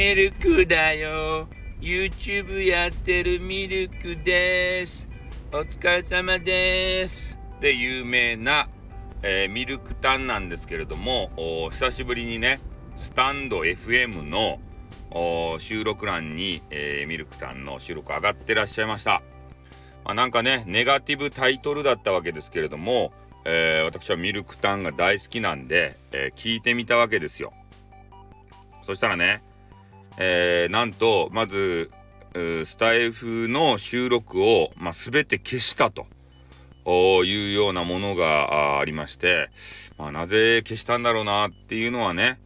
ミルクだよ。YouTube やってるミルクです。お疲れ様です。で、有名な、えー、ミルクタンなんですけれども、久しぶりにね、スタンド FM の収録欄に、えー、ミルクタンの収録上がってらっしゃいました。まあ、なんかね、ネガティブタイトルだったわけですけれども、えー、私はミルクタンが大好きなんで、えー、聞いてみたわけですよ。そしたらね、えー、なんとまずスタイフの収録を、まあ、全て消したと。いうようなものがありまして、まあ、なぜ消したんだろうなっていうのはね、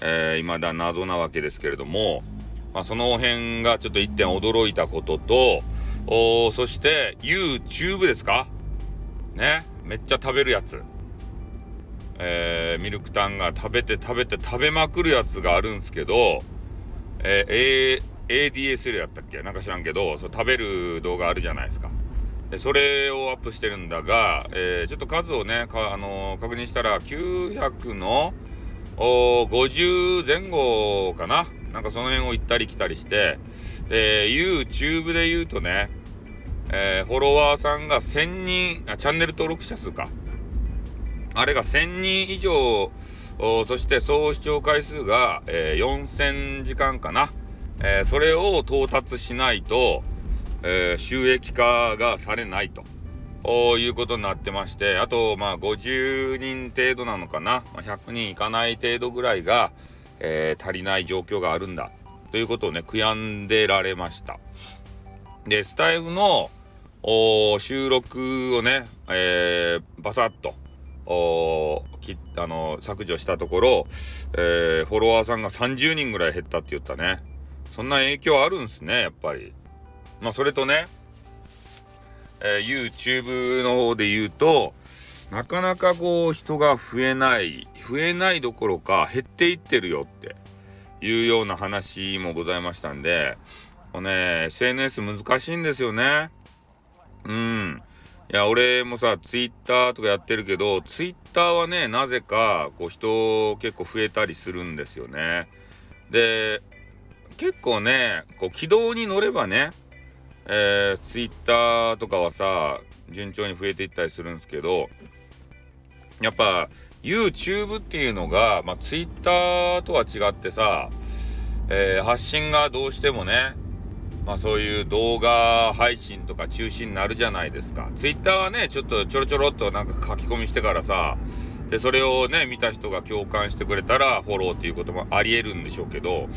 えー、未だ謎なわけですけれども、まあ、その辺がちょっと一点驚いたこととおそして YouTube ですか？ね？めっちゃ食べるやつ。えー、ミルクタンが食べて食べて食べまくるやつがあるんですけど、えー、ADSL やったっけ？なんか知らんけど、そ食べる動画あるじゃないですか。でそれをアップしてるんだが、えー、ちょっと数をね、あのー、確認したら900の50前後かな？なんかその辺を行ったり来たりして、で、YouTube で言うとね、えー、フォロワーさんが1000人あ、チャンネル登録者数か。あれが1000人以上、そして総視聴回数が、えー、4000時間かな。えー、それを到達しないと、えー、収益化がされないと。いうことになってまして、あと、まあ、50人程度なのかな。まあ、100人いかない程度ぐらいが、えー、足りない状況があるんだ。ということをね、悔やんでられました。で、スタイフの収録をね、えー、バサッと、きあの削除したところ、えー、フォロワーさんが30人ぐらい減ったって言ったね。そんな影響あるんすねやっぱり。まあそれとね、えー、YouTube の方で言うとなかなかこう人が増えない増えないどころか減っていってるよっていうような話もございましたんでもうね SNS 難しいんですよね。うん。いや、俺もさ、ツイッターとかやってるけど、ツイッターはね、なぜか、こう、人結構増えたりするんですよね。で、結構ね、こう、軌道に乗ればね、えー、ツイッターとかはさ、順調に増えていったりするんですけど、やっぱ、YouTube っていうのが、まあ、ツイッターとは違ってさ、えー、発信がどうしてもね、まあそういう動画配信とか中心になるじゃないですか。Twitter はね、ちょっとちょろちょろっとなんか書き込みしてからさ、で、それをね、見た人が共感してくれたらフォローっていうこともあり得るんでしょうけど、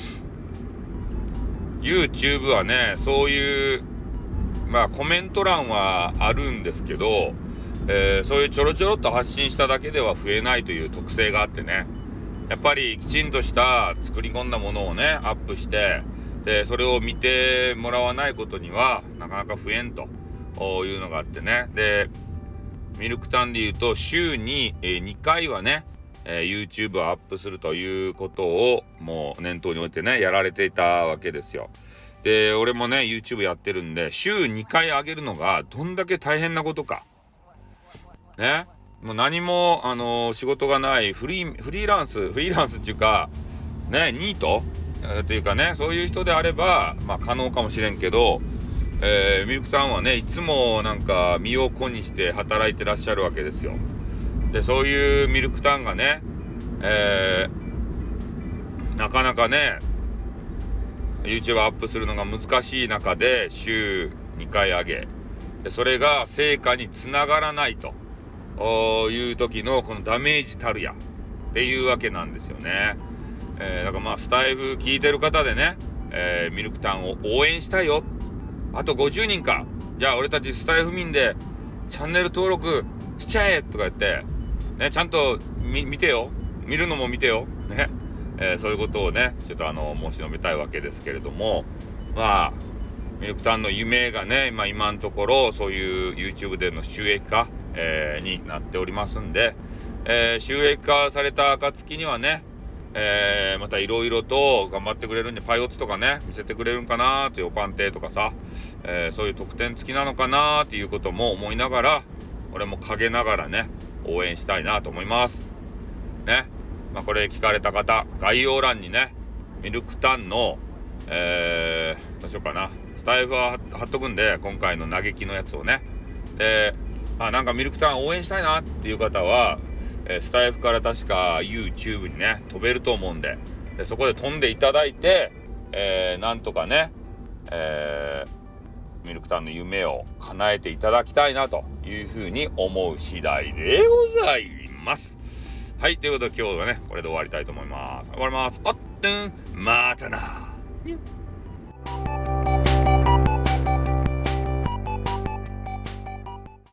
YouTube はね、そういう、まあコメント欄はあるんですけど、えー、そういうちょろちょろっと発信しただけでは増えないという特性があってね、やっぱりきちんとした作り込んだものをね、アップして、でそれを見てもらわないことにはなかなか増えんというのがあってねでミルクタンで言うと週に、え2回はね、え YouTube をアップするということをもう念頭に置いてねやられていたわけですよ。で俺もね YouTube やってるんで週2回上げるのがどんだけ大変なことか。ねもう何もあの、仕事がないフリーフリーランスフリーランスっていうかねニート、というかねそういう人であれば、まあ、可能かもしれんけど、えー、ミルクさんはねいつもなんか身を粉にして働いてらっしゃるわけですよ。でそういうミルクタンがね、えー、なかなかね YouTube アップするのが難しい中で週2回上げでそれが成果につながらないという時のこのダメージたるやっていうわけなんですよね。えー、だからまあスタイフ聞いてる方でね、えー、ミルクタンを応援したいよ。あと50人か。じゃあ俺たちスタイフ民でチャンネル登録しちゃえ。とか言ってねちゃんと見てよ。見るのも見てよ。ね、えー、そういうことをねちょっとあの申し述べたいわけですけれども。まあミルクタンの夢がね、まあ、今のところそういう YouTube での収益化、えー、になっておりますんで、えー、収益化された暁にはねえー、またいろいろと頑張ってくれるんで、パイオツとかね、見せてくれるんかなーっていうおパンテとかさ、えー、そういう特典付きなのかなーっていうことも思いながら、俺も陰ながらね、応援したいなと思います。ね。まあ、これ聞かれた方、概要欄にね、ミルクタンの、えー、どうしようかな。スタイフは貼っとくんで、今回の嘆きのやつをね。で、あ、なんかミルクタン応援したいなっていう方は、えー、スタイフから確か YouTube にね、飛べると思うんで、でそこで飛んでいただいて、えー、なんとかね、えー、ミルクタンの夢を叶えていただきたいなというふうに思う次第でございます。はい、ということで今日はね、これで終わりたいと思います。終わります。あっん、またな。